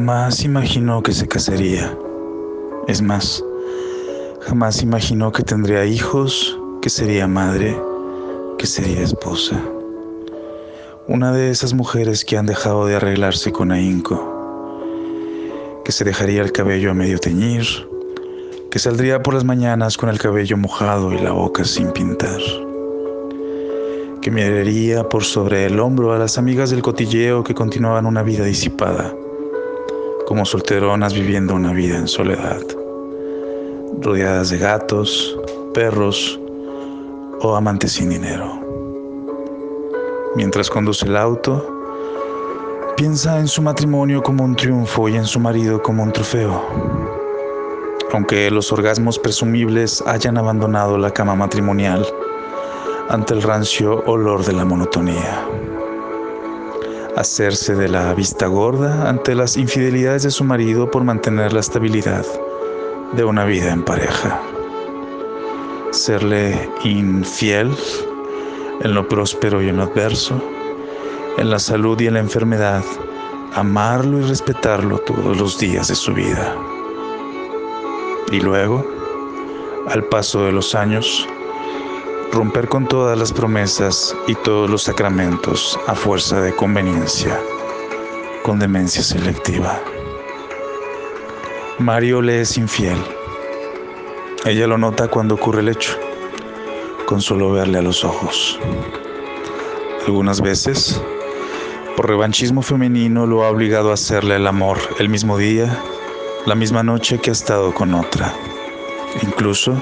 Jamás imaginó que se casaría. Es más, jamás imaginó que tendría hijos, que sería madre, que sería esposa. Una de esas mujeres que han dejado de arreglarse con ahínco, que se dejaría el cabello a medio teñir, que saldría por las mañanas con el cabello mojado y la boca sin pintar, que miraría por sobre el hombro a las amigas del cotilleo que continuaban una vida disipada, como solteronas viviendo una vida en soledad, rodeadas de gatos, perros o amantes sin dinero. Mientras conduce el auto, piensa en su matrimonio como un triunfo y en su marido como un trofeo aunque los orgasmos presumibles hayan abandonado la cama matrimonial ante el rancio olor de la monotonía. Hacerse de la vista gorda ante las infidelidades de su marido por mantener la estabilidad de una vida en pareja. Serle infiel en lo próspero y en lo adverso, en la salud y en la enfermedad, amarlo y respetarlo todos los días de su vida. Y luego, al paso de los años, romper con todas las promesas y todos los sacramentos a fuerza de conveniencia, con demencia selectiva. Mario le es infiel. Ella lo nota cuando ocurre el hecho, con solo verle a los ojos. Algunas veces, por revanchismo femenino, lo ha obligado a hacerle el amor el mismo día la misma noche que ha estado con otra. Incluso,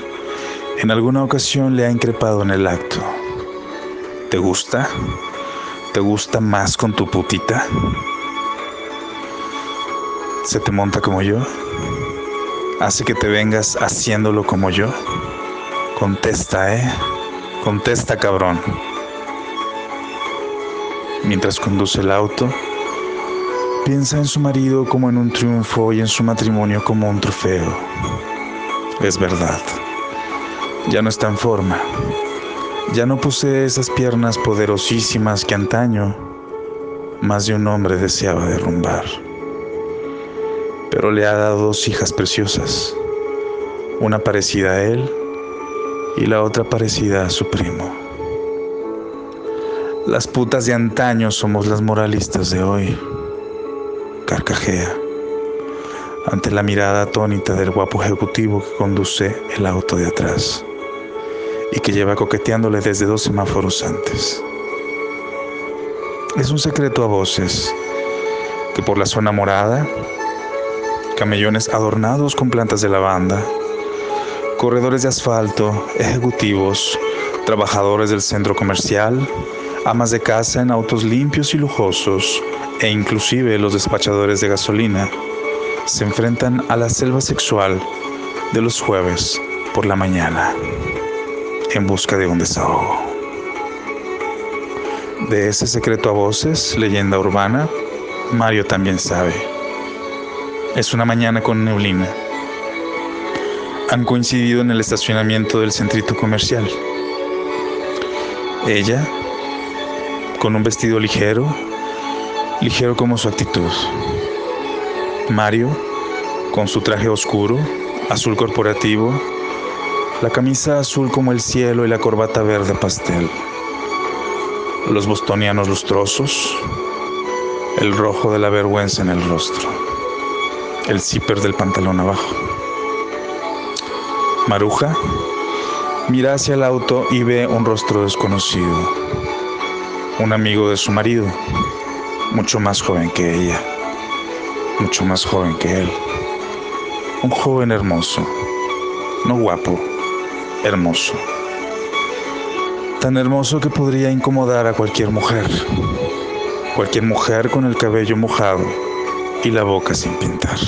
en alguna ocasión le ha increpado en el acto. ¿Te gusta? ¿Te gusta más con tu putita? ¿Se te monta como yo? ¿Hace que te vengas haciéndolo como yo? Contesta, ¿eh? Contesta, cabrón. Mientras conduce el auto, Piensa en su marido como en un triunfo y en su matrimonio como un trofeo. Es verdad. Ya no está en forma. Ya no posee esas piernas poderosísimas que antaño más de un hombre deseaba derrumbar. Pero le ha dado dos hijas preciosas, una parecida a él y la otra parecida a su primo. Las putas de antaño somos las moralistas de hoy carcajea ante la mirada atónita del guapo ejecutivo que conduce el auto de atrás y que lleva coqueteándole desde dos semáforos antes. Es un secreto a voces que por la zona morada, camellones adornados con plantas de lavanda, corredores de asfalto, ejecutivos, trabajadores del centro comercial, amas de casa en autos limpios y lujosos, e inclusive los despachadores de gasolina se enfrentan a la selva sexual de los jueves por la mañana en busca de un desahogo. De ese secreto a voces, leyenda urbana, Mario también sabe. Es una mañana con neblina. Han coincidido en el estacionamiento del centrito comercial. Ella, con un vestido ligero, ligero como su actitud. Mario, con su traje oscuro, azul corporativo, la camisa azul como el cielo y la corbata verde pastel, los bostonianos lustrosos, el rojo de la vergüenza en el rostro, el zipper del pantalón abajo. Maruja mira hacia el auto y ve un rostro desconocido, un amigo de su marido mucho más joven que ella, mucho más joven que él. Un joven hermoso, no guapo, hermoso. Tan hermoso que podría incomodar a cualquier mujer, cualquier mujer con el cabello mojado y la boca sin pintar.